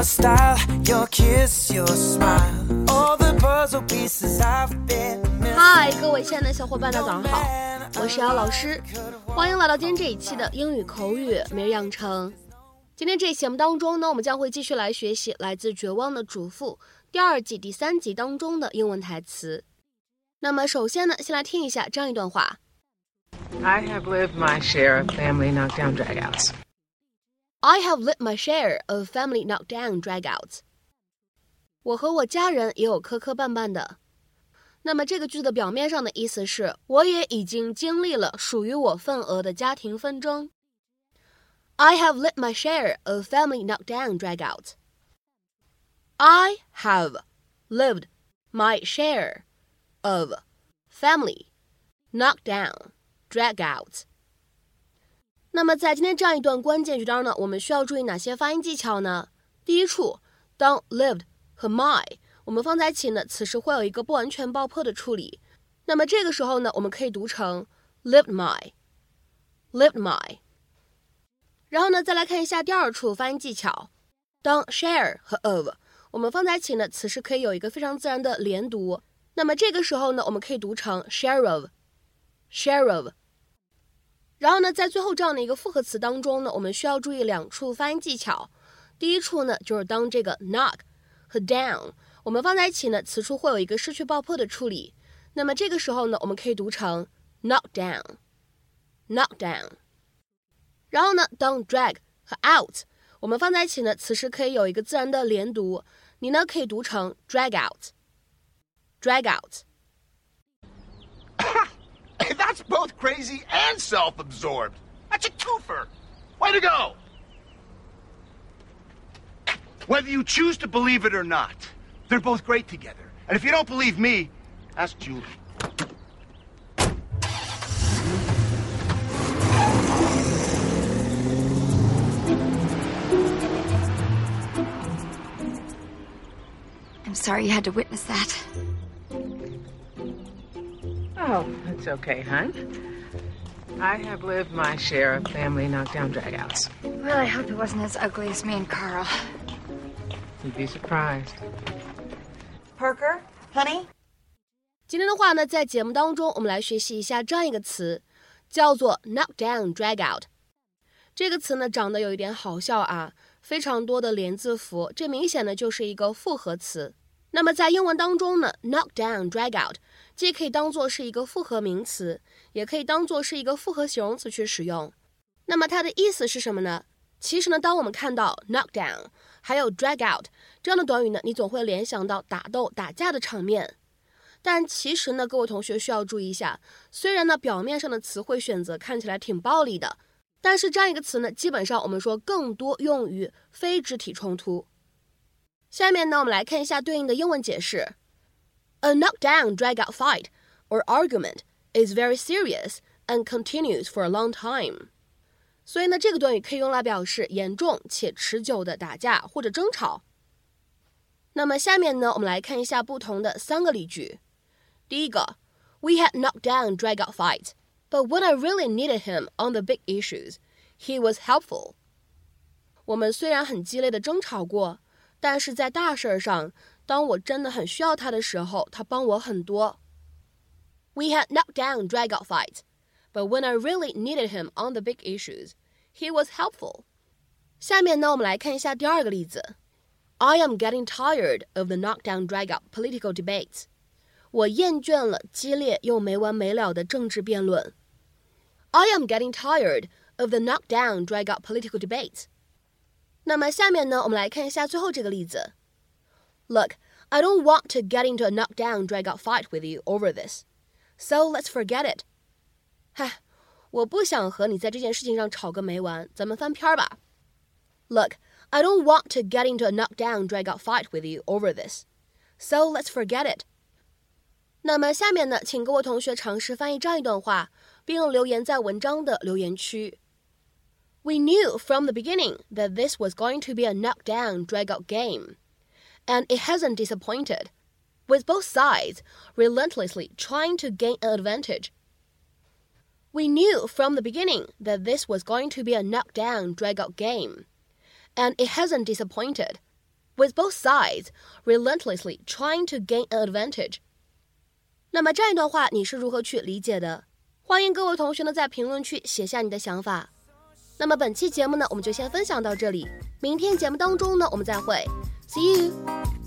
your style, your kiss, your smile. All the puzzle pieces I've been missing. 嗨，各位亲爱的小伙伴，大家早上好，我是姚老师，欢迎来到今天这一期的英语口语每日养成。今天这期节目当中呢，我们将会继续来学习来自《绝望的主妇》第二季第三集当中的英文台词。那么首先呢，先来听一下这样一段话。I have lived my share of family knockdown dragouts. I have lived my share of family knockdown dragouts. 我和我家人也有磕磕绊绊的。那么这个句子的表面上的意思是，我也已经经历了属于我份额的家庭纷争。I have lived my share of family knockdown dragouts. I have lived my share of family knockdown dragouts. 那么在今天这样一段关键句当中呢，我们需要注意哪些发音技巧呢？第一处，当 lived 和 my 我们放在一起呢，此时会有一个不完全爆破的处理。那么这个时候呢，我们可以读成 lived my，lived my。然后呢，再来看一下第二处发音技巧，当 share 和 of 我们放在一起呢，此时可以有一个非常自然的连读。那么这个时候呢，我们可以读成 share of，share of。然后呢，在最后这样的一个复合词当中呢，我们需要注意两处发音技巧。第一处呢，就是当这个 knock 和 down 我们放在一起呢，此处会有一个失去爆破的处理。那么这个时候呢，我们可以读成 knock down，knock down。然后呢，当 drag 和 out 我们放在一起呢，此时可以有一个自然的连读，你呢可以读成 drag out，drag out。That's both crazy and self absorbed. That's a twofer. Way to go! Whether you choose to believe it or not, they're both great together. And if you don't believe me, ask Julie. I'm sorry you had to witness that. Oh, that's okay, hon. I have lived my share of family knockdown dragouts. Well, I hope it wasn't as ugly as me and Carl. You'd be surprised. Parker, honey? 今天的话呢，在节目当中，我们来学习一下这样一个词，叫做 knock down drag out。这个词呢，长得有一点好笑啊，非常多的连字符，这明显呢就是一个复合词。那么在英文当中呢，knock down drag out 既可以当做是一个复合名词，也可以当做是一个复合形容词去使用。那么它的意思是什么呢？其实呢，当我们看到 knock down 还有 drag out 这样的短语呢，你总会联想到打斗、打架的场面。但其实呢，各位同学需要注意一下，虽然呢表面上的词汇选择看起来挺暴力的，但是这样一个词呢，基本上我们说更多用于非肢体冲突。下面呢，我们来看一下对应的英文解释。A knockdown, drag-out fight or argument is very serious and continues for a long time。所以呢，这个短语可以用来表示严重且持久的打架或者争吵。那么下面呢，我们来看一下不同的三个例句。第一个，We had knockdown, drag-out fights, but when I really needed him on the big issues, he was helpful。我们虽然很激烈的争吵过， 但是在大事儿上，当我真的很需要他的时候，他帮我很多。We had knockdown, drag-out fights, but when I really needed him on the big issues, he was helpful。下面呢，我们来看一下第二个例子。I am getting tired of the knockdown, drag-out political debates。我厌倦了激烈又没完没了的政治辩论。I am getting tired of the knockdown, drag-out political debates。 那么下面呢，我们来看一下最后这个例子。Look, I don't want to get into a knockdown, drag-out fight with you over this, so let's forget it。嗨，我不想和你在这件事情上吵个没完，咱们翻篇儿吧。Look, I don't want to get into a knockdown, drag-out fight with you over this, so let's forget it。那么下面呢，请各位同学尝试翻译这样一段话，并留言在文章的留言区。 We knew from the beginning that this was going to be a knockdown, drag-out game, and it hasn't disappointed, with both sides relentlessly trying to gain an advantage. We knew from the beginning that this was going to be a knockdown, drag-out game, and it hasn't disappointed, with both sides relentlessly trying to gain an advantage。那么这样一段话你是如何去理解的？欢迎各位同学呢在评论区写下你的想法。 那么本期节目呢我们就先分享到这里，明天节目当中呢我们再会，See you。